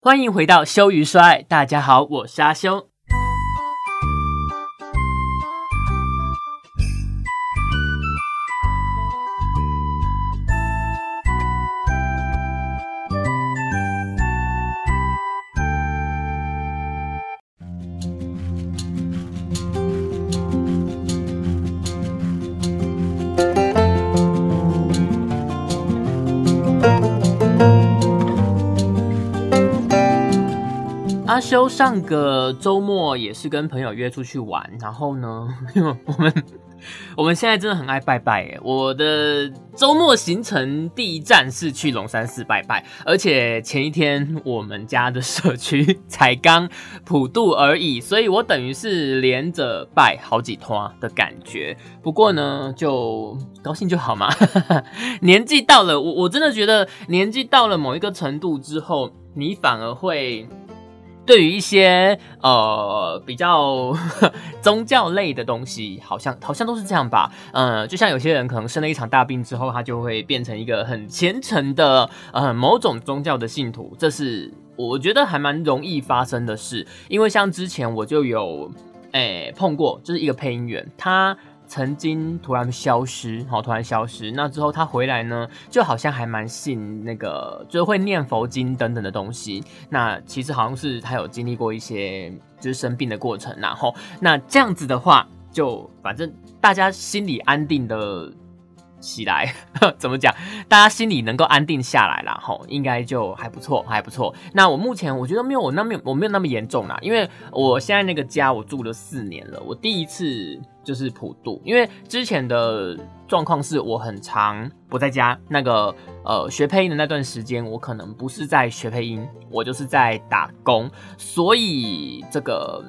欢迎回到羞于说爱，大家好，我是阿修。上个周末也是跟朋友约出去玩，然后呢，我们我们现在真的很爱拜拜耶。我的周末行程第一站是去龙山寺拜拜，而且前一天我们家的社区才刚普渡而已，所以我等于是连着拜好几趟的感觉。不过呢，就高兴就好嘛。年纪到了，我我真的觉得年纪到了某一个程度之后，你反而会。对于一些呃比较 宗教类的东西，好像好像都是这样吧。呃，就像有些人可能生了一场大病之后，他就会变成一个很虔诚的呃某种宗教的信徒，这是我觉得还蛮容易发生的事。因为像之前我就有诶碰过，就是一个配音员，他。曾经突然消失，好，突然消失。那之后他回来呢，就好像还蛮信那个，就会念佛经等等的东西。那其实好像是他有经历过一些就是生病的过程，然后那这样子的话，就反正大家心里安定的。起来，怎么讲？大家心里能够安定下来了，吼，应该就还不错，还不错。那我目前我觉得没有我那么我没有那么严重啦，因为我现在那个家我住了四年了，我第一次就是普渡，因为之前的状况是我很长不在家，那个呃学配音的那段时间，我可能不是在学配音，我就是在打工，所以这个。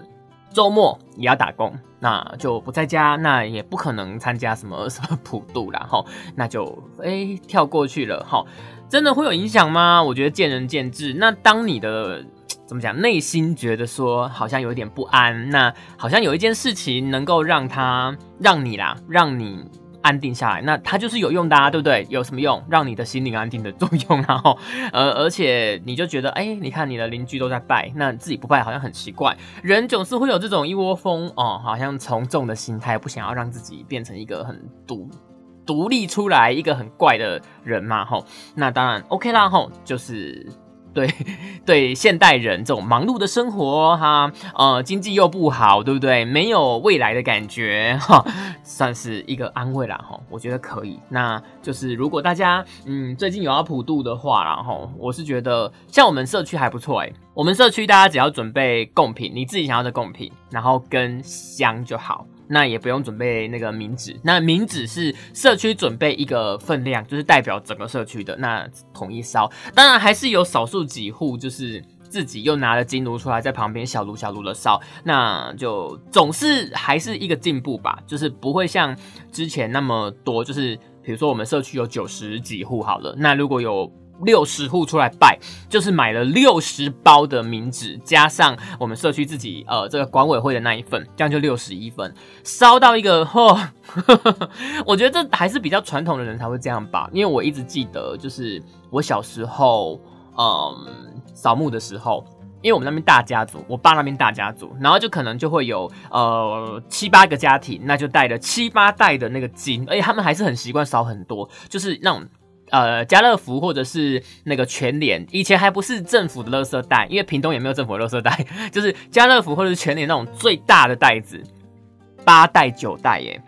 周末也要打工，那就不在家，那也不可能参加什么什么普渡啦，哈，那就哎跳过去了，哈，真的会有影响吗？我觉得见仁见智。那当你的怎么讲，内心觉得说好像有点不安，那好像有一件事情能够让他让你啦，让你。安定下来，那它就是有用的，啊，对不对？有什么用？让你的心灵安定的作用，然 后，呃，而且你就觉得，哎，你看你的邻居都在拜，那自己不拜好像很奇怪。人总是会有这种一窝蜂哦，好像从众的心态，不想要让自己变成一个很独独立出来一个很怪的人嘛，吼。那当然 OK 啦，吼，就是。对 对，现代人这种忙碌的生活，哈，呃，经济又不好，对不对？没有未来的感觉，哈，算是一个安慰啦，哈，我觉得可以。那就是如果大家，嗯，最近有要普渡的话，然后我是觉得，像我们社区还不错，哎，我们社区大家只要准备贡品，你自己想要的贡品，然后跟香就好。那也不用准备那个冥纸，那冥纸是社区准备一个分量，就是代表整个社区的，那统一烧。当然还是有少数几户，就是自己又拿了金炉出来，在旁边小炉小炉的烧，那就总是还是一个进步吧，就是不会像之前那么多，就是比如说我们社区有九十几户好了，那如果有。六十户出来拜，就是买了六十包的冥纸，加上我们社区自己呃这个管委会的那一份，这样就六十一份，烧到一个嚯！我觉得这还是比较传统的人才会这样吧，因为我一直记得，就是我小时候嗯扫墓的时候，因为我们那边大家族，我爸那边大家族，然后就可能就会有呃七八个家庭，那就带了七八袋的那个金，而且他们还是很习惯烧很多，就是那种。呃，家乐福或者是那个全联，以前还不是政府的垃圾袋，因为屏东也没有政府的垃圾袋，就是家乐福或者是全联那种最大的袋子，八袋九袋耶。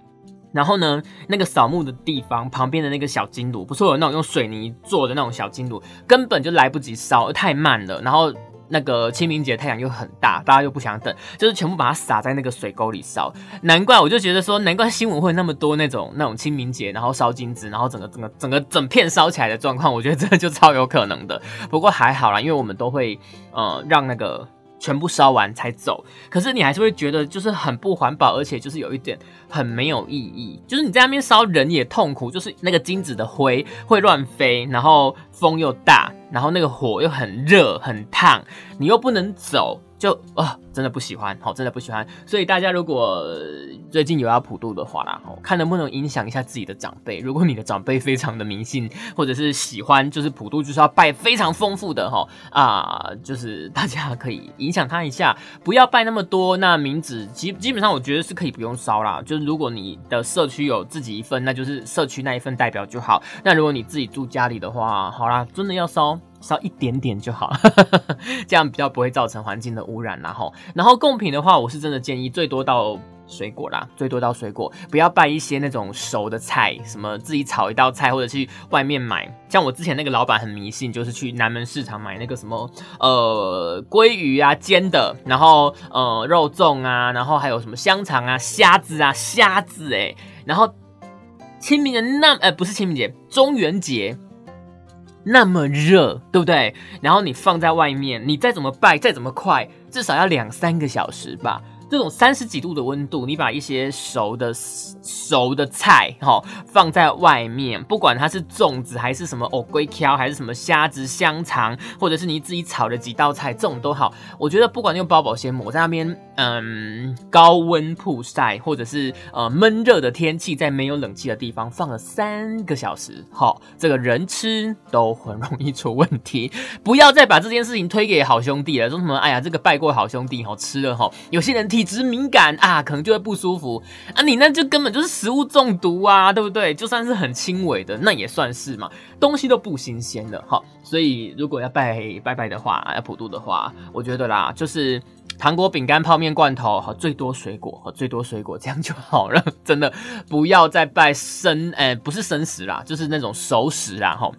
然后呢，那个扫墓的地方旁边的那个小金炉，不是有那种用水泥做的那种小金炉，根本就来不及烧，太慢了。然后。那个清明节太阳又很大，大家又不想等，就是全部把它撒在那个水沟里烧。难怪我就觉得说，难怪新闻会那么多那种那种清明节，然后烧金子，然后整个整个整个整片烧起来的状况，我觉得真的就超有可能的。不过还好啦，因为我们都会呃让那个。全部烧完才走，可是你还是会觉得就是很不环保，而且就是有一点很没有意义。就是你在那边烧，人也痛苦，就是那个金子的灰会乱飞，然后风又大，然后那个火又很热很烫，你又不能走，就啊，真的不喜欢，好，真的不喜欢。所以大家如果最近有要普渡的话啦，看能不能影响一下自己的长辈。如果你的长辈非常的迷信，或者是喜欢，就是普渡就是要拜非常丰富的哈啊，就是大家可以影响他一下，不要拜那么多。那冥纸基基本上我觉得是可以不用烧啦，就是如果你的社区有自己一份，那就是社区那一份代表就好。那如果你自己住家里的话，好啦，真的要烧。烧一点点就好，这样比较不会造成环境的污染然后，然后贡品的话，我是真的建议最多到水果啦，最多到水果，不要拜一些那种熟的菜，什么自己炒一道菜，或者去外面买。像我之前那个老板很迷信，就是去南门市场买那个什么呃鲑鱼啊煎的，然后呃肉粽啊，然后还有什么香肠啊、虾子啊、虾子哎，然后清明的那呃不是清明节，中元节。那么热，对不对？然后你放在外面，你再怎么拜，再怎么快，至少要两三个小时吧。这种三十几度的温度，你把一些熟的熟的菜哈放在外面，不管它是粽子还是什么藕龟条，还是什么虾子、香肠，或者是你自己炒的几道菜，这种都好。我觉得不管用包保鲜膜在那边，嗯，高温曝晒，或者是呃闷热的天气，在没有冷气的地方放了三个小时，好，这个人吃都很容易出问题。不要再把这件事情推给好兄弟了，说什么哎呀，这个拜过好兄弟哈吃了哈，有些人听。体质敏感啊，可能就会不舒服啊。你那就根本就是食物中毒啊，对不对？就算是很轻微的，那也算是嘛。东西都不新鲜的哈，所以如果要拜拜拜的话，要普渡的话，我觉得啦，就是糖果、饼干、泡面、罐头，和最多水果，和最多水果，这样就好了。真的不要再拜生，哎，不是生食啦，就是那种熟食啦，哈。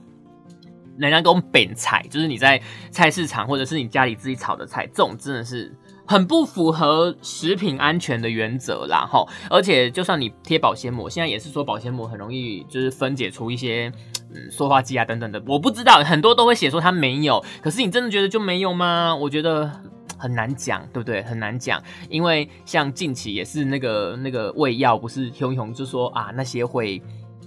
人家讲本菜，就是你在菜市场或者是你家里自己炒的菜，这种真的是。很不符合食品安全的原则啦，哈！而且就算你贴保鲜膜，现在也是说保鲜膜很容易就是分解出一些嗯塑化剂啊等等的，我不知道很多都会写说它没有，可是你真的觉得就没有吗？我觉得很难讲，对不对？很难讲，因为像近期也是那个那个胃药不是熊熊就说啊那些会。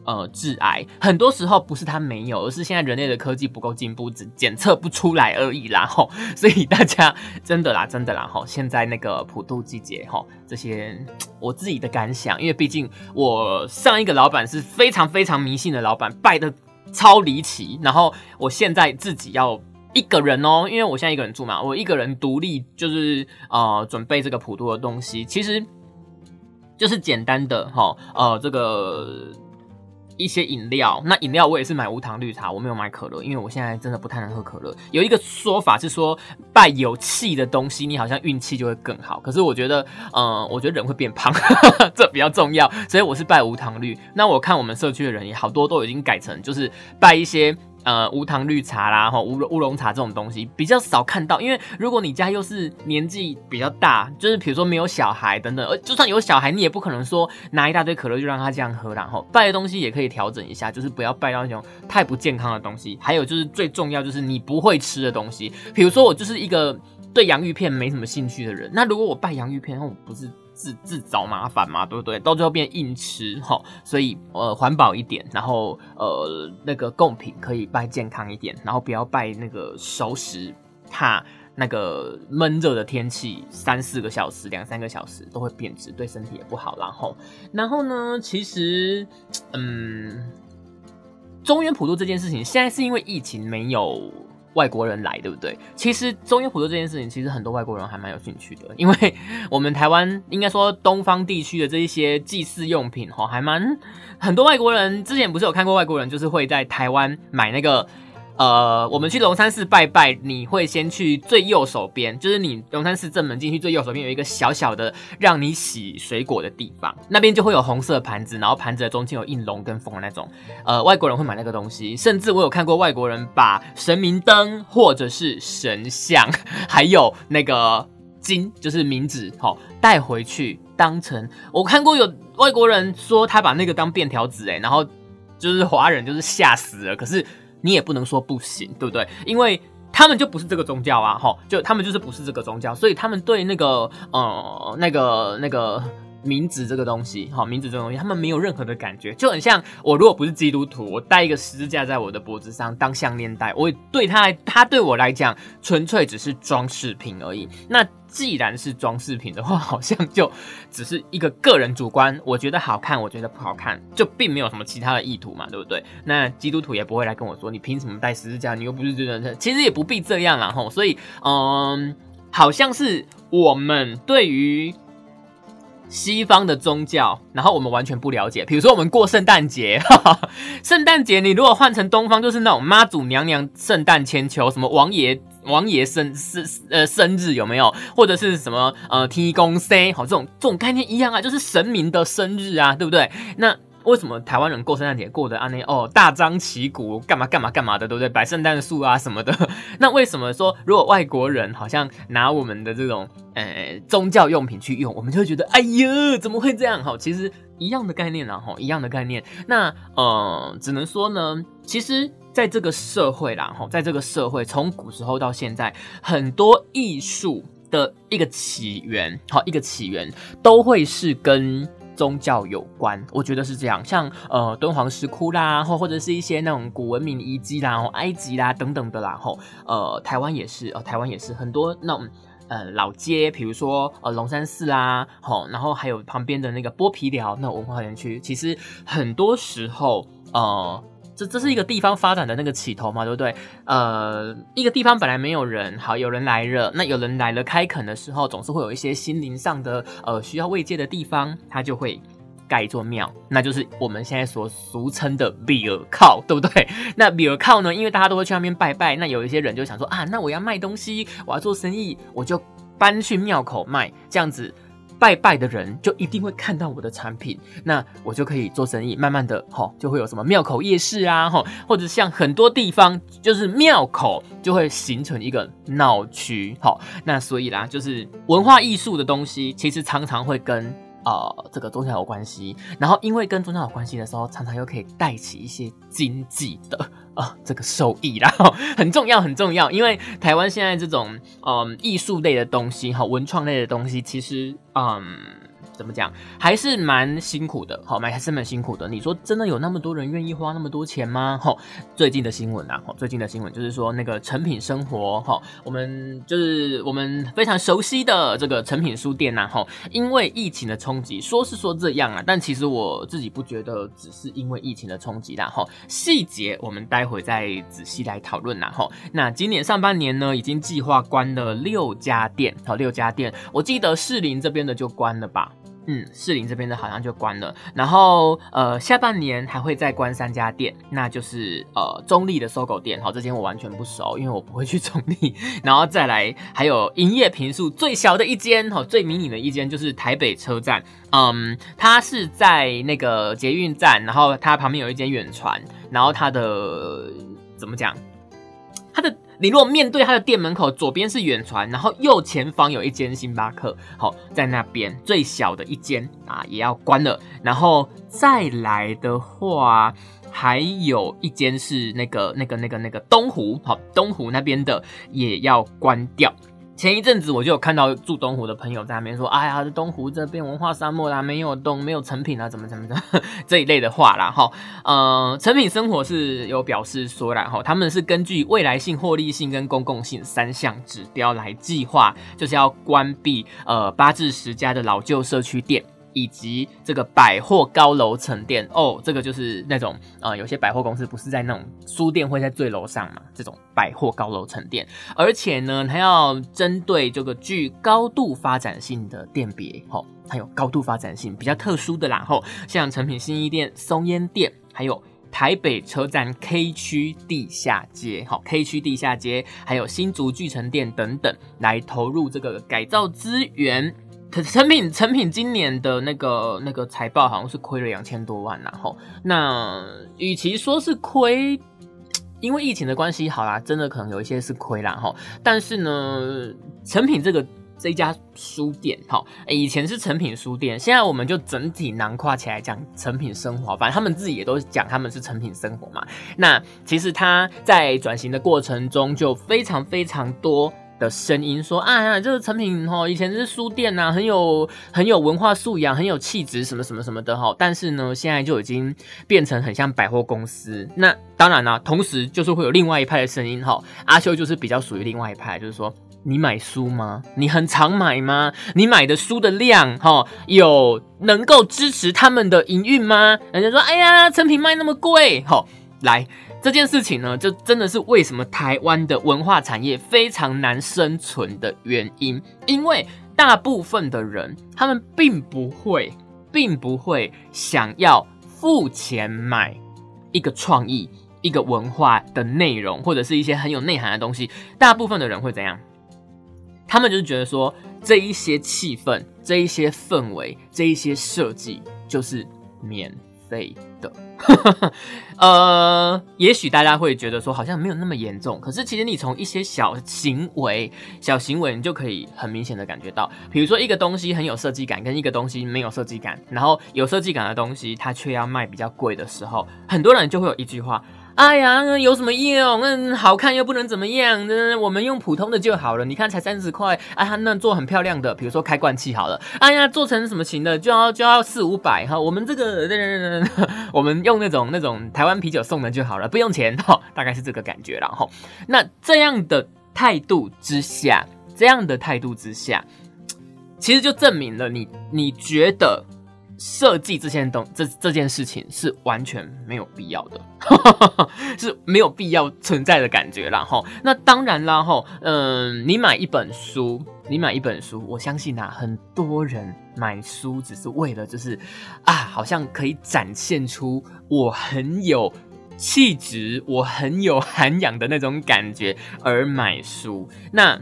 呃，致癌很多时候不是它没有，而是现在人类的科技不够进步，只检测不出来而已啦吼。所以大家真的啦，真的啦吼。现在那个普渡季节吼，这些我自己的感想，因为毕竟我上一个老板是非常非常迷信的老板，拜的超离奇。然后我现在自己要一个人哦，因为我现在一个人住嘛，我一个人独立就是呃准备这个普渡的东西，其实就是简单的哈呃这个。一些饮料，那饮料我也是买无糖绿茶，我没有买可乐，因为我现在真的不太能喝可乐。有一个说法是说，拜有气的东西，你好像运气就会更好。可是我觉得，嗯，我觉得人会变胖，这比较重要，所以我是拜无糖绿。那我看我们社区的人也好多都已经改成，就是拜一些。呃，无糖绿茶啦，哈，乌乌龙茶这种东西比较少看到，因为如果你家又是年纪比较大，就是比如说没有小孩等等，而，就算有小孩，你也不可能说拿一大堆可乐就让他这样喝，然后拜的东西也可以调整一下，就是不要拜到那种太不健康的东西。还有就是最重要就是你不会吃的东西，比如说我就是一个对洋芋片没什么兴趣的人，那如果我拜洋芋片，那我不是。自自找麻烦嘛，对不对？到最后变硬吃哈，所以呃环保一点，然后呃那个贡品可以拜健康一点，然后不要拜那个熟食，怕那个闷热的天气三四个小时、两三个小时都会变质，对身体也不好。然后然后呢，其实嗯，中原普渡这件事情，现在是因为疫情没有。外国人来，对不对？其实中医普渡这件事情，其实很多外国人还蛮有兴趣的，因为 我们台湾应该说东方地区的这一些祭祀用品，哈，还蛮很多外国人之前不是有看过外国人，就是会在台湾买那个。呃，我们去龙山寺拜拜，你会先去最右手边，就是你龙山寺正门进去最右手边有一个小小的让你洗水果的地方，那边就会有红色盘子，然后盘子的中间有印龙跟凤的那种。呃，外国人会买那个东西，甚至我有看过外国人把神明灯或者是神像，还有那个金，就是冥纸，好带回去当成。我看过有外国人说他把那个当便条纸，哎，然后就是华人就是吓死了，可是。你也不能说不行，对不对？因为他们就不是这个宗教啊，哈，就他们就是不是这个宗教，所以他们对那个呃那个那个名字这个东西，好，名字这个东西，他们没有任何的感觉，就很像我如果不是基督徒，我戴一个十字架在我的脖子上当项链戴，我对他，他对我来讲纯粹只是装饰品而已。那既然是装饰品的话，好像就只是一个个人主观，我觉得好看，我觉得不好看，就并没有什么其他的意图嘛，对不对？那基督徒也不会来跟我说，你凭什么戴十字架？你又不是真的，其实也不必这样啦，吼。所以，嗯，好像是我们对于。西方的宗教，然后我们完全不了解。比如说，我们过圣诞节，圣诞节你如果换成东方，就是那种妈祖娘娘圣诞千秋，什么王爷王爷生生呃生日有没有？或者是什么呃天公生，好这种这种概念一样啊，就是神明的生日啊，对不对？那。为什么台湾人过圣诞节过得安内哦大张旗鼓干嘛干嘛干嘛的，对不对？摆圣诞树啊什么的。那为什么说如果外国人好像拿我们的这种呃宗教用品去用，我们就会觉得哎呀怎么会这样？哈，其实一样的概念啦，哈，一样的概念。那呃，只能说呢，其实在这个社会啦，哈，在这个社会从古时候到现在，很多艺术的一个起源，好，一个起源都会是跟。宗教有关，我觉得是这样，像呃敦煌石窟啦，或或者是一些那种古文明遗迹啦，埃及啦等等的啦，吼，呃台湾也是，呃台湾也是很多那种呃老街，比如说呃龙山寺啦，吼，然后还有旁边的那个剥皮寮那文化园区，其实很多时候呃。这这是一个地方发展的那个起头嘛，对不对？呃，一个地方本来没有人，好，有人来了，那有人来了开垦的时候，总是会有一些心灵上的呃需要慰藉的地方，它就会盖一座庙，那就是我们现在所俗称的比尔靠，对不对？那比尔靠呢，因为大家都会去那边拜拜，那有一些人就想说啊，那我要卖东西，我要做生意，我就搬去庙口卖，这样子。拜拜的人就一定会看到我的产品，那我就可以做生意，慢慢的哈，就会有什么庙口夜市啊，哈，或者像很多地方就是庙口就会形成一个闹区，好，那所以啦，就是文化艺术的东西，其实常常会跟。啊，这个宗教有关系，然后因为跟宗教有关系的时候，常常又可以带起一些经济的啊这个收益然后，很重要很重要。因为台湾现在这种嗯艺术类的东西哈，文创类的东西，其实嗯。怎么讲，还是蛮辛苦的，好，蛮还是蛮辛苦的。你说真的有那么多人愿意花那么多钱吗？哈，最近的新闻啊，哈，最近的新闻就是说那个成品生活，哈，我们就是我们非常熟悉的这个成品书店呐，哈，因为疫情的冲击，说是说这样啊，但其实我自己不觉得只是因为疫情的冲击啦，哈，细节我们待会再仔细来讨论啦，哈。那今年上半年呢，已经计划关了六家店，好，六家店，我记得士林这边的就关了吧。嗯，士林这边的好像就关了，然后呃，下半年还会再关三家店，那就是呃中立的搜狗店，好，这间我完全不熟，因为我不会去中立，然后再来还有营业平数最小的一间，哈，最迷你的一间就是台北车站，嗯，它是在那个捷运站，然后它旁边有一间远传，然后它的怎么讲，它的。你如果面对他的店门口，左边是远传，然后右前方有一间星巴克，好，在那边最小的一间啊，也要关了。然后再来的话，还有一间是那个、那个、那个、那个东湖，好，东湖那边的也要关掉。前一阵子我就有看到住东湖的朋友在那边说：“哎呀，这东湖这边文化沙漠啦，没有东，没有成品啊，怎么怎么的 这一类的话啦。”哈，呃，成品生活是有表示说啦，哈，他们是根据未来性、获利性跟公共性三项指标来计划，就是要关闭呃八至十家的老旧社区店。以及这个百货高楼层店哦，这个就是那种呃，有些百货公司不是在那种书店会在最楼上嘛？这种百货高楼层店，而且呢，它要针对这个具高度发展性的店别，吼，它有高度发展性比较特殊的啦，吼，像成品新一店、松烟店，还有台北车站 K 区地下街，好，K 区地下街，还有新竹巨城店等等，来投入这个改造资源。成品成品今年的那个那个财报好像是亏了两千多万，然后那与其说是亏，因为疫情的关系，好啦，真的可能有一些是亏啦哈。但是呢，成品这个这家书店，哈，以前是成品书店，现在我们就整体囊括起来讲成品生活，反正他们自己也都讲他们是成品生活嘛。那其实他在转型的过程中，就非常非常多。的声音说啊，这个成品哈，以前是书店呐，很有很有文化素养，很有气质，什么什么什么的哈。但是呢，现在就已经变成很像百货公司。那当然啦，同时就是会有另外一派的声音哈。阿修就是比较属于另外一派，就是说你买书吗？你很常买吗？你买的书的量哈，有能够支持他们的营运吗？人家说，哎呀，成品卖那么贵哈，来。这件事情呢，就真的是为什么台湾的文化产业非常难生存的原因。因为大部分的人，他们并不会，并不会想要付钱买一个创意、一个文化的内容，或者是一些很有内涵的东西。大部分的人会怎样？他们就是觉得说，这一些气氛、这一些氛围、这一些设计，就是免费的。呃，也许大家会觉得说好像没有那么严重，可是其实你从一些小行为、小行为，你就可以很明显的感觉到，比如说一个东西很有设计感，跟一个东西没有设计感，然后有设计感的东西它却要卖比较贵的时候，很多人就会有一句话。哎呀，有什么用？嗯，好看又不能怎么样，嗯，我们用普通的就好了。你看才三十块，啊，他那做很漂亮的，比如说开罐器好了。哎呀，做成什么型的就要就要四五百哈。我们这个，我们用那种那种台湾啤酒送的就好了，不用钱哈，大概是这个感觉然后，那这样的态度之下，这样的态度之下，其实就证明了你你觉得。设计这些东这这件事情是完全没有必要的，是没有必要存在的感觉。然后，那当然啦，吼，嗯，你买一本书，你买一本书，我相信啊，很多人买书只是为了就是啊，好像可以展现出我很有气质，我很有涵养的那种感觉而买书。那。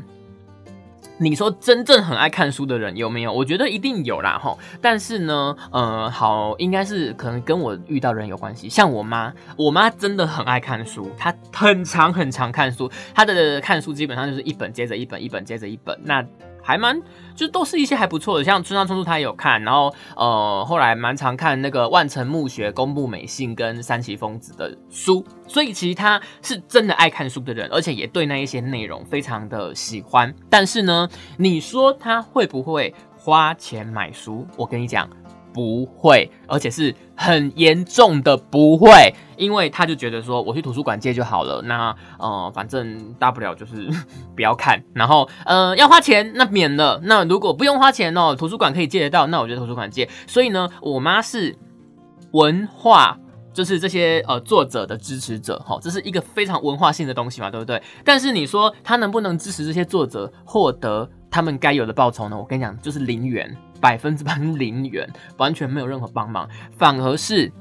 你说真正很爱看书的人有没有？我觉得一定有啦，吼。但是呢，呃，好，应该是可能跟我遇到人有关系。像我妈，我妈真的很爱看书，她很常很常看书，她的看书基本上就是一本接着一本，一本接着一本。那还蛮，就都是一些还不错的，像村上春树他也有看，然后呃后来蛮常看那个万城墓学、公部美信跟三崎丰子的书，所以其实他是真的爱看书的人，而且也对那一些内容非常的喜欢。但是呢，你说他会不会花钱买书？我跟你讲。不会，而且是很严重的不会，因为他就觉得说我去图书馆借就好了，那呃反 正大不了就是不要看，然后呃要花钱那免了，那如果不用花钱哦，图书馆可以借得到，那我觉得图书馆借。所以呢，我妈是文化，就是这些呃作者的支持者，哈，这是一个非常文化性的东西嘛，对不对？但是你说他能不能支持这些作者获得他们该有的报酬呢？我跟你讲，就是零元。百分之百零元，完全没有任何帮忙，反而是。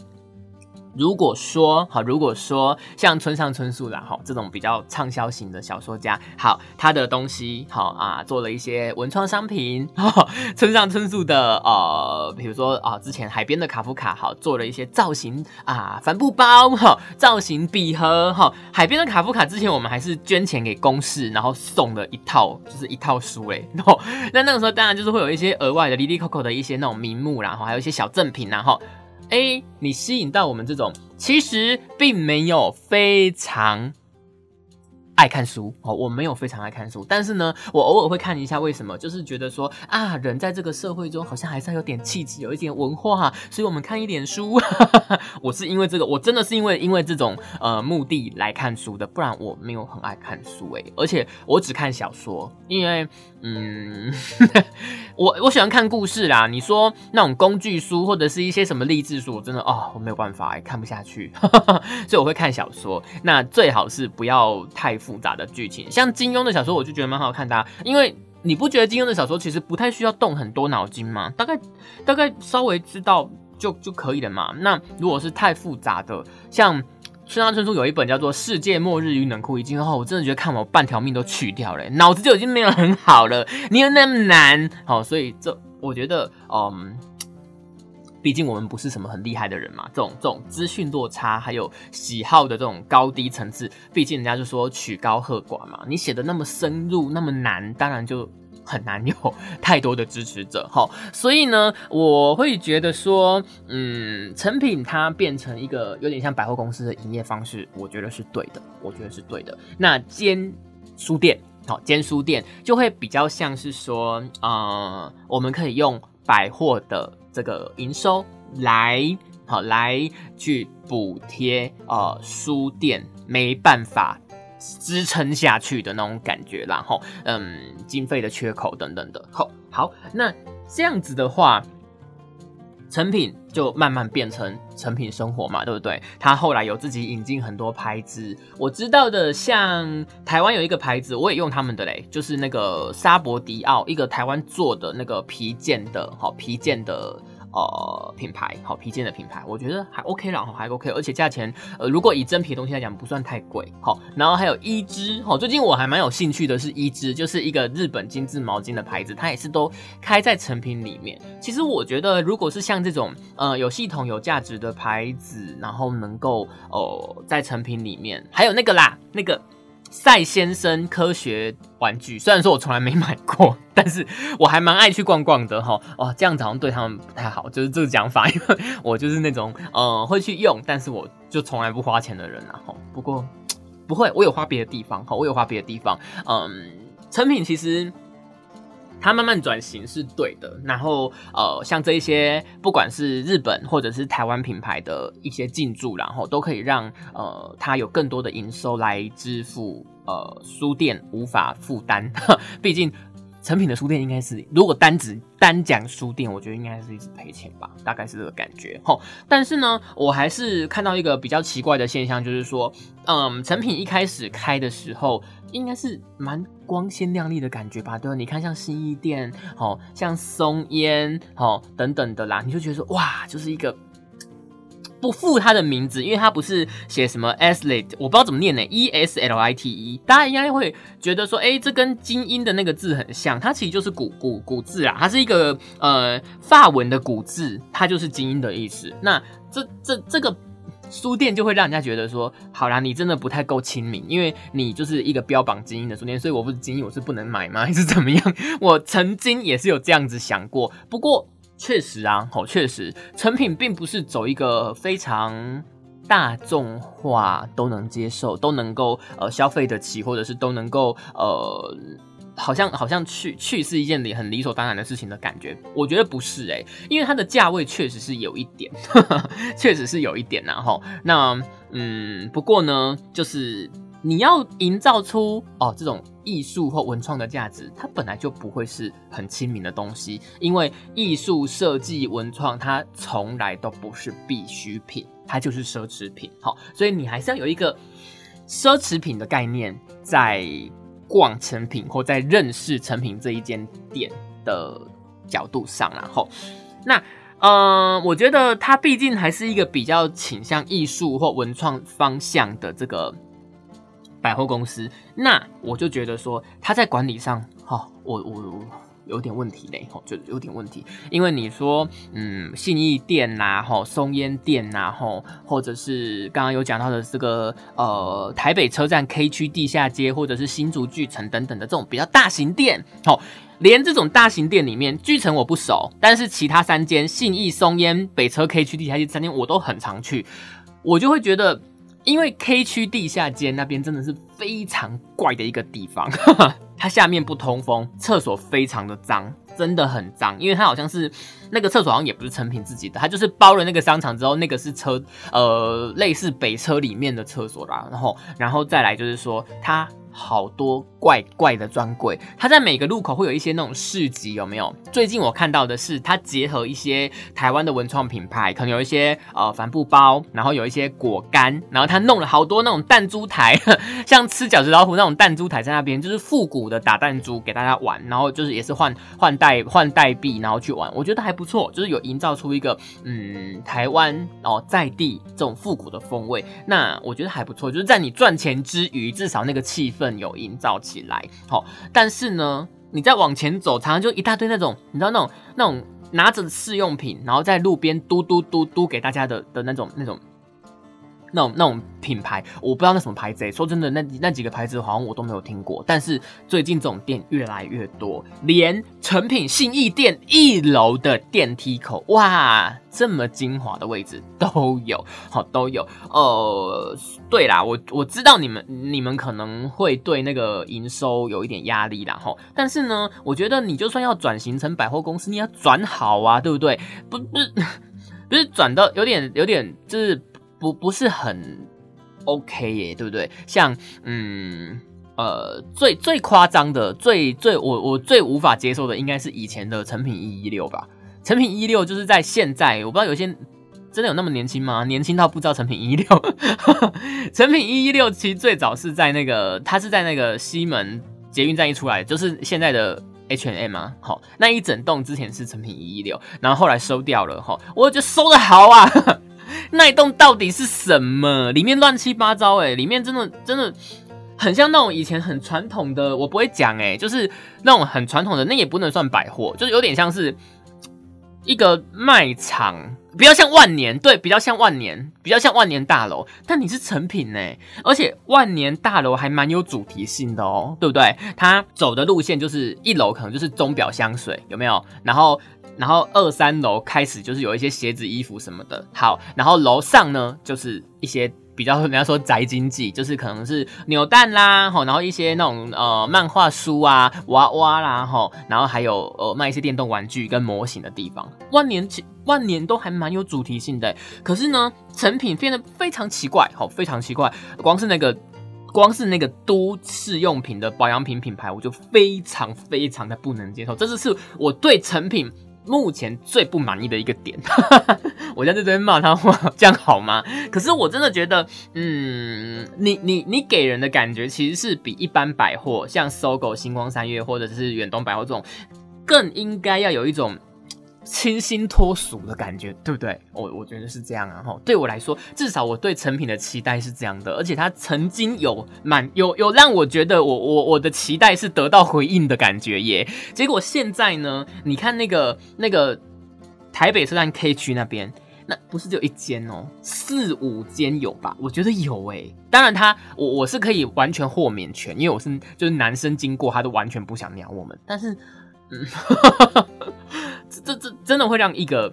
如果说好，如果说像村上春树啦，哈，这种比较畅销型的小说家，好，他的东西好啊，做了一些文创商品，村上春树的呃，比如说啊，之前海边的卡夫卡，好，做了一些造型啊，帆布包，哈，造型笔盒，哈，海边的卡夫卡之前我们还是捐钱给公司，然后送了一套，就是一套书 嘞，那那个时候当然就是会有一些额外的 Lily Coco 的一些那种名目，然后还有一些小赠品，然后。A，你吸引到我们这种其实并没有非常爱看书哦，我没有非常爱看书，但是呢，我偶尔会看一下。为什么？就是觉得说啊，人在这个社会中好像还是要有点气质，有一点文化，所以我们看一点书。我是因为这个，我真的是因为因为这种呃目的来看书的，不然我没有很爱看书诶，而且我只看小说，因为。嗯，我我喜欢看故事啦。你说那种工具书或者是一些什么励志书，我真的哦，我没有办法，看不下去，所以我会看小说。那最好是不要太复杂的剧情，像金庸的小说，我就觉得蛮好看的。因为你不觉得金庸的小说其实不太需要动很多脑筋吗？大概大概稍微知道就就可以了嘛。那如果是太复杂的，像。村上春树有一本叫做《世界末日与冷酷一境》后，我真的觉得看我半条命都去掉了，脑子就已经没有很好了。你有那么难？好，所以这我觉得，嗯，毕竟我们不是什么很厉害的人嘛，这种这种资讯落差，还有喜好的这种高低层次，毕竟人家就说曲高和寡嘛。你写的那么深入，那么难，当然就。很难有太多的支持者哈，所以呢，我会觉得说，嗯，成品它变成一个有点像百货公司的营业方式，我觉得是对的，我觉得是对的。那间书店好，兼书店就会比较像是说，呃，我们可以用百货的这个营收来，好来去补贴呃书店没办法支撑下去的那种感觉，然后嗯，经费的缺口等等的。好，好，那这样子的话。成品就慢慢变成成品生活嘛，对不对？他后来有自己引进很多牌子，我知道的，像台湾有一个牌子，我也用他们的嘞，就是那个沙伯迪奥，一个台湾做的那个皮件的，好皮件的。呃，品牌好皮件的品牌，我觉得还 OK 了哈，还 OK，而且价钱呃，如果以真皮的东西来讲，不算太贵。好，然后还有伊织，好，最近我还蛮有兴趣的是伊织，就是一个日本精致毛巾的牌子，它也是都开在成品里面。其实我觉得，如果是像这种呃有系统、有价值的牌子，然后能够哦在成品里面，还有那个啦，那个。赛先生科学玩具，虽然说我从来没买过，但是我还蛮爱去逛逛的哈。哦，这样子好像对他们不太好，就是这个讲法，因为我就是那种呃会去用，但是我就从来不花钱的人啦。哈，不过不会，我有花别的地方哈，我有花别的地方。嗯，成品其实。它慢慢转型是对的，然后呃，像这一些不管是日本或者是台湾品牌的一些进驻，然后都可以让呃它有更多的营收来支付呃书店无法负担，毕竟成品的书店应该是如果单指单讲书店，我觉得应该是一直赔钱吧，大概是这个感觉吼。但是呢，我还是看到一个比较奇怪的现象，就是说，嗯，成品一开始开的时候。应该是蛮光鲜亮丽的感觉吧，对？你看像新一店，哦，像松烟，哦等等的啦，你就觉得说，哇，就是一个不附它的名字，因为它不是写什么 s l i t 我不知道怎么念呢，E S L I T E，大家应该会觉得说，哎，这跟精英的那个字很像，它其实就是古古古字啊，它是一个呃法文的古字，它就是精英的意思。那这这这个。书店就会让人家觉得说，好啦，你真的不太够亲民，因为你就是一个标榜精英的书店，所以我不是精英，我是不能买吗？还是怎么样？我曾经也是有这样子想过，不过确实啊，哦，确实成品并不是走一个非常大众化都能接受、都能够呃消费得起，或者是都能够呃。好像好像去去是一件理很理所当然的事情的感觉，我觉得不是哎，因为它的价位确实是有一点，确实是有一点然后那嗯，不过呢，就是你要营造出哦这种艺术或文创的价值，它本来就不会是很亲民的东西，因为艺术设计文创它从来都不是必需品，它就是奢侈品。好，所以你还是要有一个奢侈品的概念在。逛成品或在认识成品这一间店的角度上，然后，那呃，我觉得它毕竟还是一个比较倾向艺术或文创方向的这个百货公司，那我就觉得说他在管理上，哈，我我。有点问题嘞，吼，就有点问题，因为你说，嗯，信义店呐，吼，松烟店呐，吼，或者是刚刚有讲到的这个，呃，台北车站 K 区地下街，或者是新竹巨城等等的这种比较大型店，吼，连这种大型店里面，巨城我不熟，但是其他三间信义、松烟、北车 K 区地下街三间我都很常去，我就会觉得，因为 K 区地下街那边真的是非常怪的一个地方。它下面不通风，厕所非常的脏，真的很脏，因为它好像是那个厕所好像也不是成品自己的，它就是包了那个商场之后，那个是车呃类似北车里面的厕所啦，然后然后再来就是说它。好多怪怪的专柜，它在每个路口会有一些那种市集，有没有？最近我看到的是，它结合一些台湾的文创品牌，可能有一些呃帆布包，然后有一些果干，然后它弄了好多那种弹珠台，像吃饺子老虎那种弹珠台在那边，就是复古的打弹珠给大家玩，然后就是也是换换代换代币，然后去玩，我觉得还不错，就是有营造出一个嗯台湾哦在地这种复古的风味，那我觉得还不错，就是在你赚钱之余，至少那个气氛。更有营造起来，好，但是呢，你再往前走，常常就一大堆那种，你知道那种那种拿着试用品，然后在路边嘟嘟嘟嘟给大家的的那种那种那种那种品牌，我不知道那什么牌子。说真的，那那几个牌子好像我都没有听过。但是最近这种店越来越多，连成品信义店一楼的电梯口，哇，这么精华的位置都有，好都有。呃，对啦，我我知道你们你们可能会对那个营收有一点压力啦，吼。但是呢，我觉得你就算要转型成百货公司，你要转好啊，对不对？不不是 不是转到有点有点就是。不不是很 OK 耶，对不对？像嗯呃最最夸张的最最我我最无法接受的应该是以前的成品一一六吧。成品一六就是在现在，我不知道有些真的有那么年轻吗？年轻到不知道成品一六。成品一一六其实最早是在那个，它是在那个西门捷运站一出来，就是现在的 H and M 啊。好，那一整栋之前是成品一一六，然后后来收掉了。哈，我觉得收的好啊。那一栋到底是什么？里面乱七八糟哎，里面真的真的很像那种以前很传统的，我不会讲哎，就是那种很传统的，那也不能算百货，就是有点像是一个卖场，比较像万年，对，比较像万年，比较像万年大楼。但你是成品呢，而且万年大楼还蛮有主题性的哦，对不对？它走的路线就是一楼可能就是钟表香水，有没有？然后。然后二三楼开始就是有一些鞋子、衣服什么的。好，然后楼上呢就是一些比较人家说宅经济，就是可能是扭蛋啦，吼，然后一些那种呃漫画书啊、娃娃啦，吼，然后还有呃卖一些电动玩具跟模型的地方。万年奇万年都还蛮有主题性的，可是呢，成品变得非常奇怪，吼，非常奇怪。光是那个光是那个都市用品的保养品品牌，我就非常非常的不能接受。这就是我对成品。目前最不满意的一个点，我在这边骂他话，这样好吗？可是我真的觉得，嗯，你你你给人的感觉其实是比一般百货，像搜狗、星光三月或者是远东百货这种，更应该要有一种。清新脱俗的感觉，对不对？我我觉得是这样啊，哈。对我来说，至少我对成品的期待是这样的，而且它曾经有满有有让我觉得我我我的期待是得到回应的感觉耶。结果现在呢，你看那个那个台北车站 K 区那边，那不是只有一间哦，四五间有吧？我觉得有哎。当然，他我我是可以完全豁免权，因为我是就是男生经过，他都完全不想鸟我们，但是。嗯 这这真的会让一个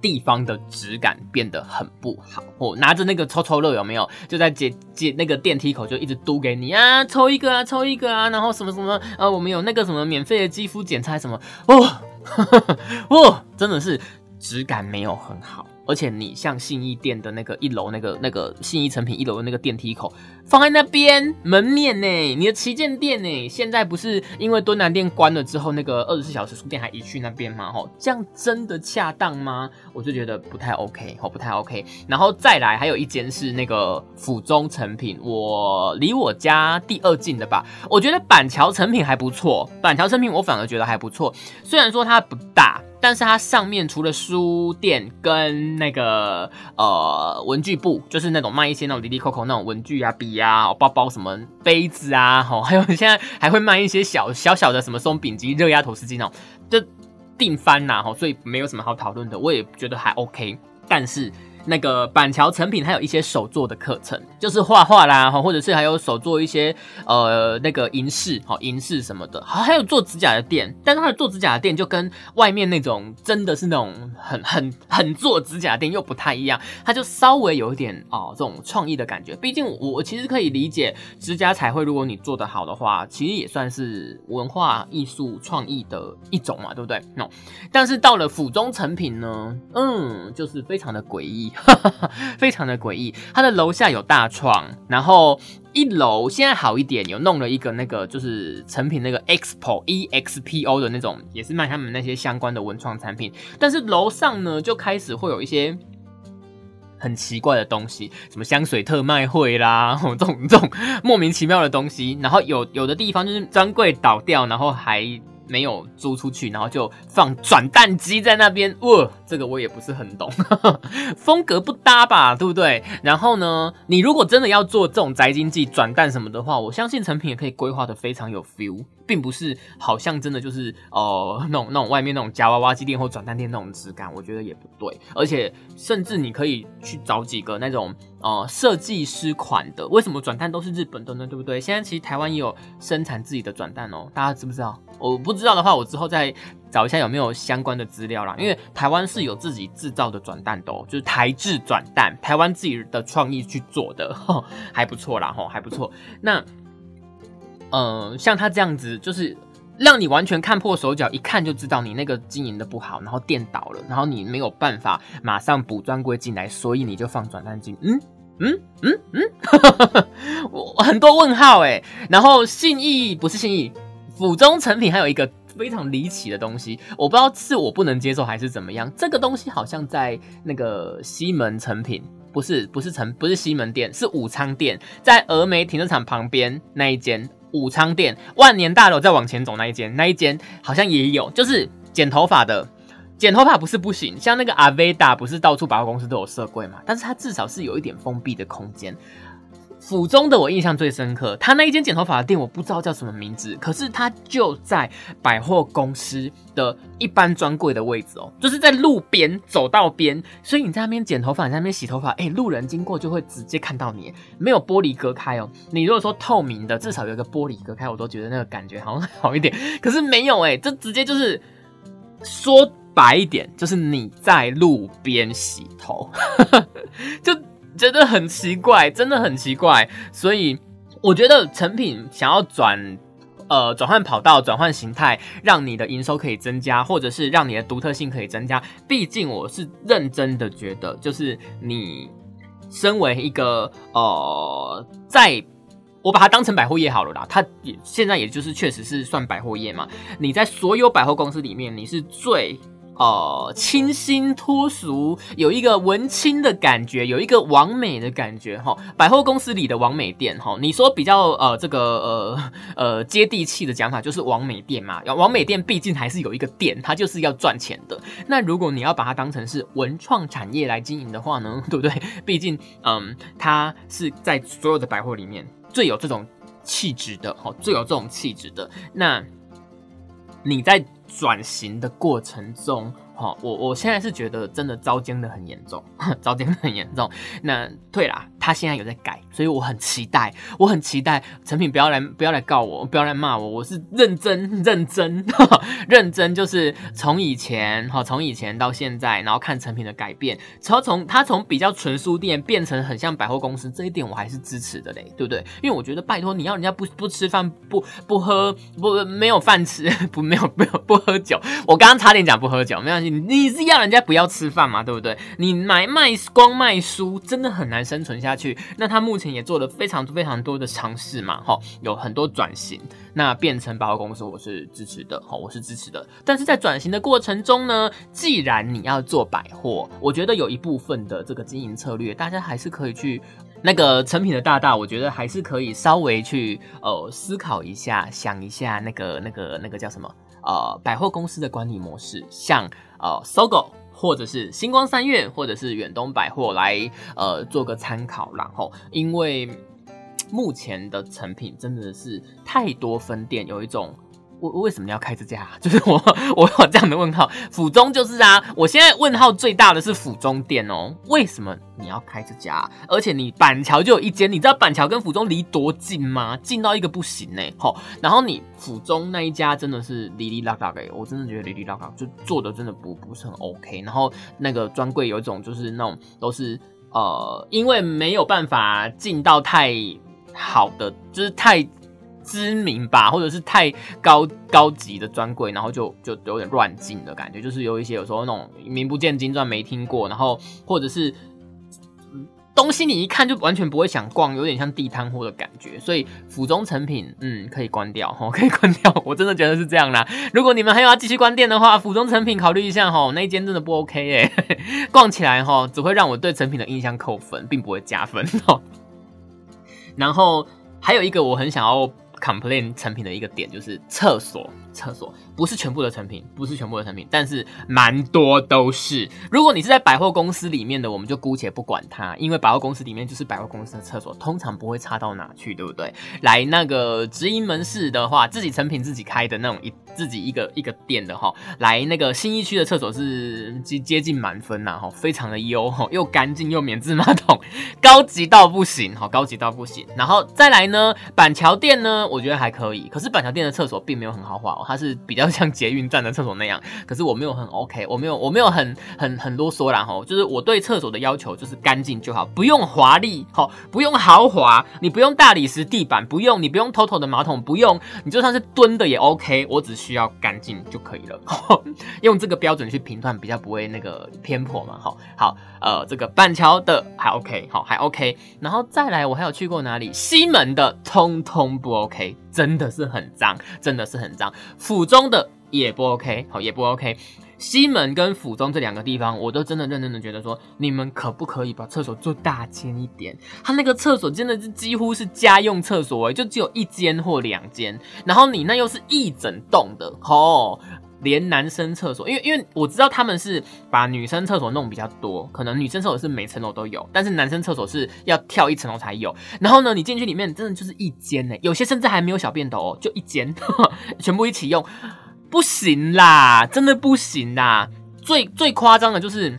地方的质感变得很不好。我拿着那个抽抽乐有没有？就在接接那个电梯口就一直嘟给你啊，抽一个啊，抽一个啊，然后什么什么啊，我们有那个什么免费的肌肤检查什么哦，哦，真的是质感没有很好。而且你像信义店的那个一楼那个那个信义成品一楼的那个电梯口放在那边门面呢，你的旗舰店呢，现在不是因为敦南店关了之后，那个二十四小时书店还移去那边吗？吼，这样真的恰当吗？我就觉得不太 OK，吼，不太 OK。然后再来还有一间是那个府中成品，我离我家第二近的吧，我觉得板桥成品还不错，板桥成品我反而觉得还不错，虽然说它不大。但是它上面除了书店跟那个呃文具部，就是那种卖一些那种滴滴扣扣那种文具啊、笔啊、包包什么杯子啊，吼，还有现在还会卖一些小小小的什么松饼机、热压吐司机那种，就定番呐，吼，所以没有什么好讨论的，我也觉得还 OK，但是。那个板桥成品，它有一些手作的课程，就是画画啦，或者是还有手做一些呃那个银饰，哈，银饰什么的，好，还有做指甲的店，但是它的做指甲的店就跟外面那种真的是那种很 很很做指甲店又不太一样，它就稍微有一点哦这种创意的感觉。毕竟我其实可以理解指甲彩绘，如果你做得好的话，其实也算是文化艺术创意的一种嘛，对不对？喏，但是到了府中成品呢，嗯，就是非常的诡异。非常的诡异，它的楼下有大创，然后一楼现在好一点，有弄了一个那个就是成品那个 expo e x p o 的那种，也是卖他们那些相关的文创产品。但是楼上呢，就开始会有一些很奇怪的东西，什么香水特卖会啦，这种这种莫名其妙的东西。然后有有的地方就是专柜倒掉，然后还。没有租出去，然后就放转蛋机在那边，哇，这个我也不是很懂，风格不搭吧，对不对？然后呢，你如果真的要做这种宅经济转蛋什么的话，我相信成品也可以规划的非常有 feel。并不是好像真的就是呃那种那种外面那种夹娃娃机店或转蛋店那种质感，我觉得也不对。而且甚至你可以去找几个那种呃设计师款的，为什么转蛋都是日本的呢？对不对？现在其实台湾也有生产自己的转蛋哦，大家知不知道？我不知道的话，我之后再找一下有没有相关的资料啦。因为台湾是有自己制造的转蛋的哦，就是台制转蛋，台湾自己的创意去做的，还不错啦，吼，还不错。那。嗯，像他这样子，就是让你完全看破手脚，一看就知道你那个经营的不好，然后店倒了，然后你没有办法马上补专柜进来，所以你就放转单金。嗯嗯嗯嗯，我很多问号哎。然后信义不是信义，府中成品还有一个非常离奇的东西，我不知道是我不能接受还是怎么样。这个东西好像在那个西门成品，不是不是成不是西门店，是武昌店，在峨眉停车场旁边那一间。武昌店、万年大楼再往前走那一间，那一间好像也有，就是剪头发的。剪头发不是不行，像那个阿维达不是到处百货公司都有设柜嘛？但是它至少是有一点封闭的空间。府中的我印象最深刻，他那一间剪头发的店我不知道叫什么名字，可是他就在百货公司的一般专柜的位置哦，就是在路边走道边，所以你在那边剪头发，你在那边洗头发，哎，路人经过就会直接看到你，没有玻璃隔开哦。你如果说透明的，至少有一个玻璃隔开，我都觉得那个感觉好像 好一点，可是没有哎，这直接就是说白一点，就是你在路边洗头，就。觉得很奇怪，真的很奇怪，所以我觉得成品想要转，呃，转换跑道、转换形态，让你的营收可以增加，或者是让你的独特性可以增加。毕竟我是认真的觉得，就是你身为一个呃，在我把它当成百货业好了啦，它也现在也就是确实是算百货业嘛。你在所有百货公司里面，你是最。哦，清新脱俗，有一个文青的感觉，有一个完美的感觉哈。百货公司里的完美店哈，你说比较呃这个呃呃接地气的讲法就是完美店嘛。完美店毕竟还是有一个店，它就是要赚钱的。那如果你要把它当成是文创产业来经营的话呢，对不对？毕竟嗯，它是在所有的百货里面最有这种气质的哈，最有这种气质的。那你在。转型的过程中。好，我我现在是觉得真的遭奸的很严重，遭奸的很严重。那对啦，他现在有在改，所以我很期待，我很期待成品不要来不要来告我，不要来骂我，我是认真认真认真，就是从以前哈，从以前到现在，然后看成品的改变，从从他从比较纯书店变成很像百货公司，这一点我还是支持的嘞，对不对？因为我觉得拜托你要人家不不吃饭不不喝不没有饭吃 不没有没有不喝酒，我刚刚差点讲不喝酒，没有。你你是要人家不要吃饭嘛，对不对？你买卖光卖书真的很难生存下去。那他目前也做了非常非常多的尝试嘛，哈，有很多转型，那变成百货公司，我是支持的，哈，我是支持的。但是在转型的过程中呢，既然你要做百货，我觉得有一部分的这个经营策略，大家还是可以去那个成品的大大，我觉得还是可以稍微去呃思考一下，想一下那个那个那个叫什么？呃，百货公司的管理模式，像呃搜狗或者是星光三月或者是远东百货来呃做个参考，然后因为目前的成品真的是太多分店，有一种。我为什么你要开这家？就是我我有这样的问号。府中就是啊，我现在问号最大的是府中店哦。为什么你要开这家？而且你板桥就有一间，你知道板桥跟府中离多近吗？近到一个不行呢。好，然后你府中那一家真的是哩哩啦啦的，我真的觉得哩哩啦啦，就做的真的不不是很 OK。然后那个专柜有一种就是那种都是呃，因为没有办法进到太好的，就是太。知名吧，或者是太高高级的专柜，然后就就有点乱进的感觉，就是有一些有时候那种名不见经传没听过，然后或者是东西你一看就完全不会想逛，有点像地摊货的感觉。所以府中成品，嗯，可以关掉哈，可以关掉。我真的觉得是这样啦。如果你们还要继续关店的话，府中成品考虑一下哈，那一间真的不 OK 哎，逛起来哈只会让我对成品的印象扣分，并不会加分哦。然后还有一个我很想要。Complain 产品的一个点就是厕所，厕所，不是全部的成品，不是全部的成品，但是蛮多都是。如果你是在百货公司里面的，我们就姑且不管它，因为百货公司里面就是百货公司的厕所，通常不会差到哪去，对不对？来那个直营门市的话，自己成品自己开的那种一自己一个一个店的哈，来那个新一区的厕所是接接近满分呐哈，非常的优哈，又干净又免治马桶，高级到不行哈，高级到不行。然后再来呢，板桥店呢，我觉得还可以，可是板桥店的厕所并没有很豪华哦，它是比较像捷运站的厕所那样。可是我没有很 OK，我没有我没有很很很啰嗦啦哈，就是我对厕所的要求就是干净就好，不用华丽哈，不用豪华，你不用大理石地板，不用你不用 TOTO 的马桶，不用你就算是蹲的也 OK，我只需要干净就可以了，用这个标准去评断比较不会那个偏颇嘛哈。好，呃，这个板桥的还 OK，好还 OK，然后再来我还有去过哪里？西门的通通不 OK，真的是很脏，真的是很脏。府中的也不 OK，好也不 OK。西门跟府中这两个地方，我都真的认真的觉得说，你们可不可以把厕所做大间一点？他那个厕所真的是几乎是家用厕所哎，就只有一间或两间，然后你那又是一整栋的哦。连男生厕所，因为因为我知道他们是把女生厕所弄比较多，可能女生厕所是每层楼都有，但是男生厕所是要跳一层楼才有。然后呢，你进去里面真的就是一间呢，有些甚至还没有小便斗哦，就一间，全部一起用。不行啦，真的不行啦！最最夸张的就是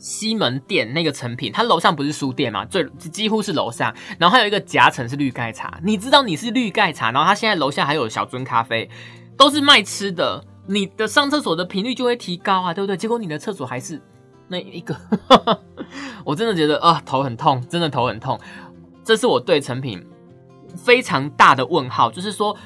西门店那个成品，它楼上不是书店嘛，最几乎是楼上，然后还有一个夹层是绿盖茶。你知道你是绿盖茶，然后它现在楼下还有小樽咖啡，都是卖吃的，你的上厕所的频率就会提高啊，对不对？结果你的厕所还是那一个，我真的觉得啊，头很痛，真的头很痛。这是我对成品非常大的问号，就是说。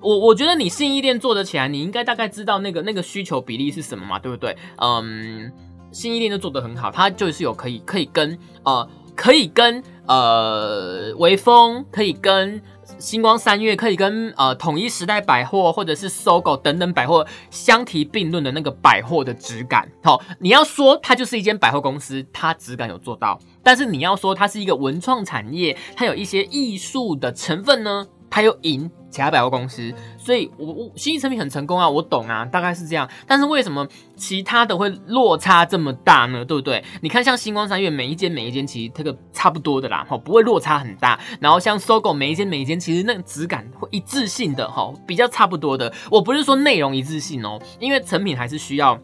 我我觉得你信义店做得起来，你应该大概知道那个那个需求比例是什么嘛，对不对？嗯，信义店就做得很好，它就是有可以可以跟呃可以跟呃微风，可以跟星光三月，可以跟呃统一时代百货或者是搜狗等等百货相提并论的那个百货的质感。好，你要说它就是一间百货公司，它质感有做到，但是你要说它是一个文创产业，它有一些艺术的成分呢？它又赢其他百货公司，所以我我新成品很成功啊，我懂啊，大概是这样。但是为什么其他的会落差这么大呢？对不对？你看像星光三月，每一间每一间其实这个差不多的啦，哈，不会落差很大。然后像搜狗，每一间每一间其实那个质感会一致性的哈，比较差不多的。我不是说内容一致性哦，因为成品还是需要。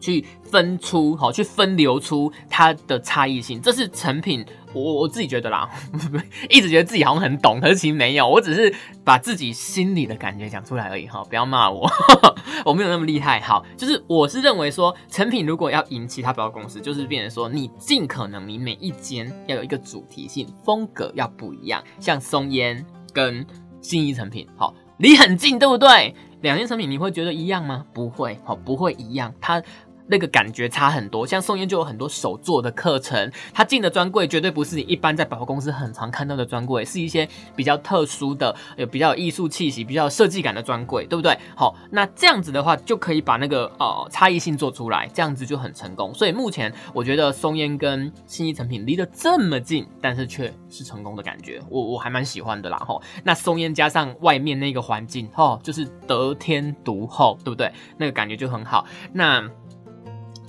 去分出好，去分流出它的差异性，这是成品。我我自己觉得啦，一直觉得自己好像很懂，可是其实没有，我只是把自己心里的感觉讲出来而已哈，不要骂我，我没有那么厉害。好，就是我是认为说，成品如果要赢其他百货公司，就是变成说，你尽可能你每一间要有一个主题性，风格要不一样。像松烟跟新一成品，好，离很近，对不对？两间成品你会觉得一样吗？不会，好，不会一样，它。那个感觉差很多，像宋烟就有很多手做的课程，他进的专柜绝对不是你一般在百货公司很常看到的专柜，是一些比较特殊的、有比较有艺术气息、比较有设计感的专柜，对不对？好，那这样子的话就可以把那个呃差异性做出来，这样子就很成功。所以目前我觉得松烟跟新一成品离得这么近，但是却是成功的感觉，我我还蛮喜欢的啦。吼，那松烟加上外面那个环境，吼，就是得天独厚，对不对？那个感觉就很好。那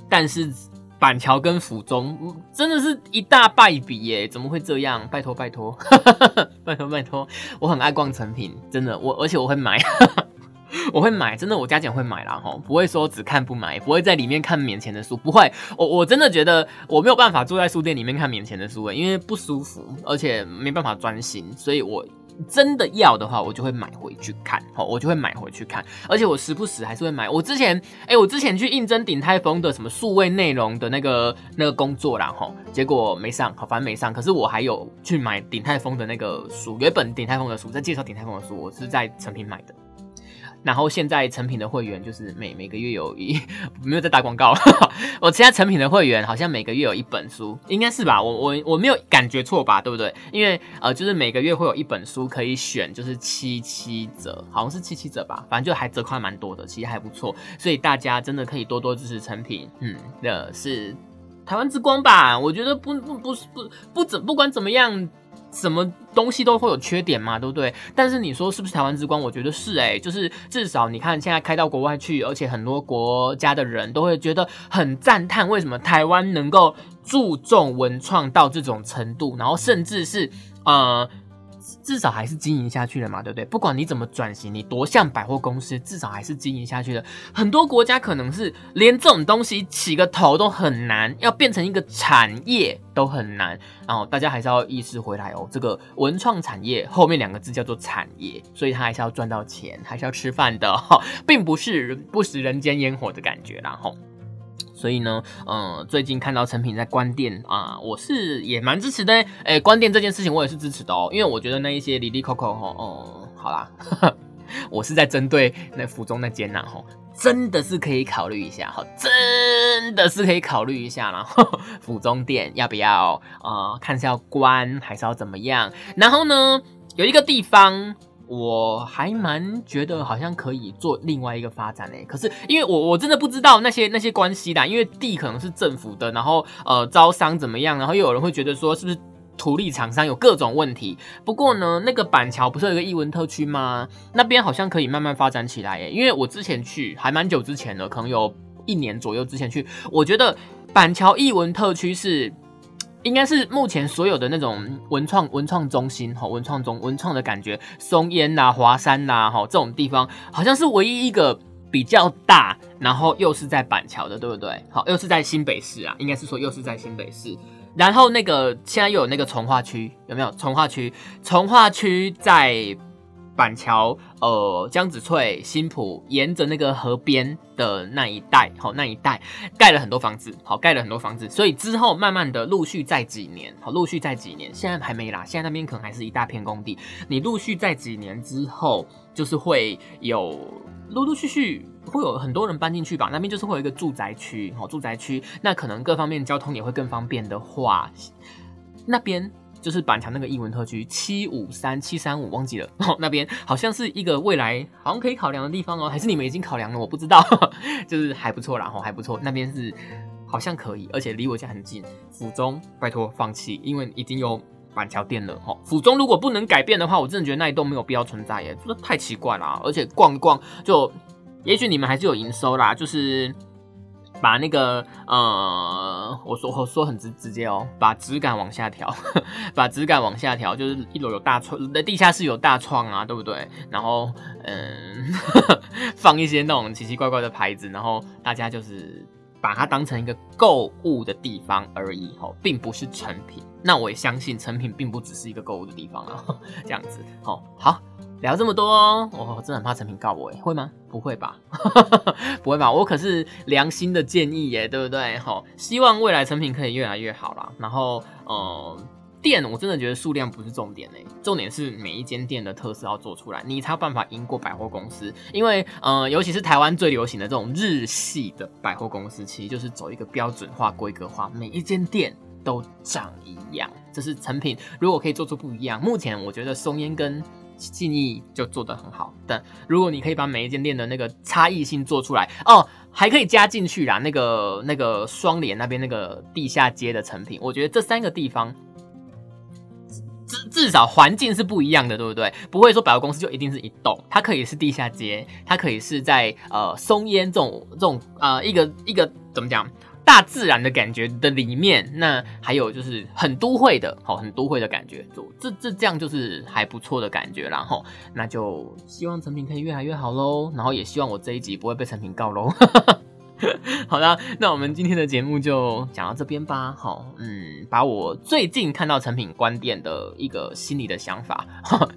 但是板桥跟府中真的是一大败笔耶！怎么会这样？拜托拜托，拜托拜托！我很爱逛成品，真的我而且我会买，我会买，真的我加减会买啦吼，不会说只看不买，不会在里面看免钱的书，不会。我我真的觉得我没有办法坐在书店里面看免钱的书诶，因为不舒服，而且没办法专心，所以我。真的要的话，我就会买回去看，好，我就会买回去看，而且我时不时还是会买。我之前，哎，我之前去应征鼎泰丰的什么数位内容的那个那个工作啦，吼，结果没上，好，反正没上。可是我还有去买鼎泰丰的那个书，原本鼎泰丰的书，在介绍鼎泰丰的书，我是在成品买的。然后现在成品的会员就是每每个月有一 没有在打广告，我现在成品的会员好像每个月有一本书，应该是吧？我我我没有感觉错吧？对不对？因为呃，就是每个月会有一本书可以选，就是七七折，好像是七七折吧，反正就还折扣蛮多的，其实还不错，所以大家真的可以多多支持成品，嗯，的是。台湾之光吧。我觉得不不不不不怎不管怎么样。什么东西都会有缺点嘛，对不对？但是你说是不是台湾之光？我觉得是哎，就是至少你看现在开到国外去，而且很多国家的人都会觉得很赞叹，为什么台湾能够注重文创到这种程度，然后甚至是呃。至少还是经营下去了嘛，对不对？不管你怎么转型，你多像百货公司，至少还是经营下去的。很多国家可能是连这种东西起个头都很难，要变成一个产业都很难。然后大家还是要意识回来哦，这个文创产业后面两个字叫做产业，所以它还是要赚到钱，还是要吃饭的哈，并不是不食人间烟火的感觉啦哈。所以呢，嗯，最近看到成品在关店啊，我是也蛮支持的。哎，关店这件事情我也是支持的哦，因为我觉得那一些里里扣扣哈，哦，好啦，我是在针对那府中那间呐，哈，真的是可以考虑一下哈，真的是可以考虑一下啦。府中店要不要啊？看是要关还是要怎么样？然后呢，有一个地方。我还蛮觉得好像可以做另外一个发展诶，可是因为我我真的不知道那些那些关系啦，因为地可能是政府的，然后呃招商怎么样，然后又有人会觉得说是不是土地厂商有各种问题。不过呢，那个板桥不是有一个艺文特区吗？那边好像可以慢慢发展起来诶，因为我之前去还蛮久之前的，可能有一年左右之前去，我觉得板桥艺文特区是。应该是目前所有的那种文创文创中心哈，文创中文创的感觉，松烟呐、华山呐哈这种地方，好像是唯一一个比较大，然后又是在板桥的，对不对？好，又是在新北市啊，应该是说又是在新北市。然后那个现在又有那个从化区，有没有？从化区，从化区在。板桥、呃，江子翠、新浦，沿着那个河边的那一带，好，那一带盖了很多房子，好，盖了很多房子，所以之后慢慢的陆续在几年，好，陆续在几年，现在还没啦，现在那边可能还是一大片工地，你陆续在几年之后，就是会有陆陆续续会有很多人搬进去吧，那边就是会有一个住宅区，好，住宅区，那可能各方面交通也会更方便的话，那边。就是板桥那个艺文特区七五三七三五忘记了，那边好像是一个未来好像可以考量的地方哦，还是你们已经考量了？我不知道，就是还不错啦，吼还不错，那边是好像可以，而且离我家很近。府中拜托放弃，因为已经有板桥店了，吼府中如果不能改变的话，我真的觉得那一栋没有必要存在耶，这太奇怪了，而且逛一逛就，也许你们还是有营收啦，就是。把那个呃，我说我说很直直接哦，把质感往下调，把质感往下调，就是一楼有大窗，那地下室有大窗啊，对不对？然后嗯，放一些那种奇奇怪怪的牌子，然后大家就是把它当成一个购物的地方而已，吼，并不是成品。那我也相信成品并不只是一个购物的地方啊，这样子，好，好。聊这么多，我真的很怕成品告我哎，会吗？不会吧，不会吧？我可是良心的建议耶，对不对？好，希望未来成品可以越来越好啦。然后，呃，店我真的觉得数量不是重点，重点是每一间店的特色要做出来，你才有办法赢过百货公司。因为，呃，尤其是台湾最流行的这种日系的百货公司，其实就是走一个标准化、规格化，每一间店都长一样。这是成品如果可以做出不一样，目前我觉得松烟跟信义就做得很好，但如果你可以把每一间店的那个差异性做出来哦，还可以加进去啦。那个那个双联那边那个地下街的成品，我觉得这三个地方至至少环境是不一样的，对不对？不会说百货公司就一定是一栋，它可以是地下街，它可以是在呃松烟这种这种呃一个一个怎么讲？大自然的感觉的里面，那还有就是很都会的，好，很都会的感觉，就这这这样就是还不错的感觉，然后那就希望成品可以越来越好喽，然后也希望我这一集不会被成品告喽。哈哈哈好的，那我们今天的节目就讲到这边吧。好，嗯，把我最近看到成品关店的一个心里的想法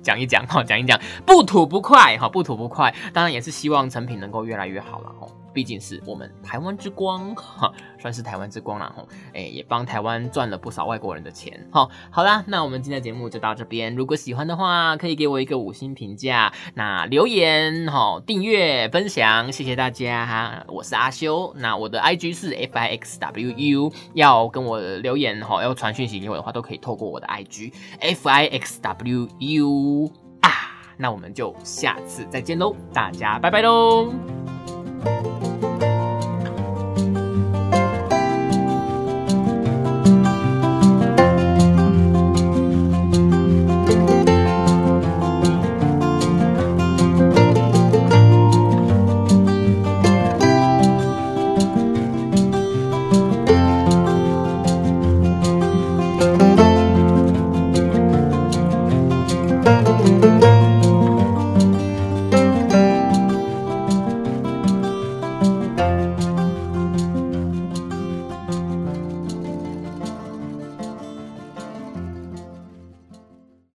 讲一讲，哈，讲一讲，不吐不快，哈，不吐不快。当然也是希望成品能够越来越好了，哈。毕竟是我们台湾之光，哈，算是台湾之光了，哈，哎，也帮台湾赚了不少外国人的钱，哈。好啦，那我们今天的节目就到这边。如果喜欢的话，可以给我一个五星评价，那留言，哈，订阅、分享，谢谢大家哈。我是阿修，那我的 I G 是 F I X W U，要跟我留言，哈，要传讯息给我的话，都可以透过我的 I G F I X W U 啊。那我们就下次再见喽，大家拜拜喽。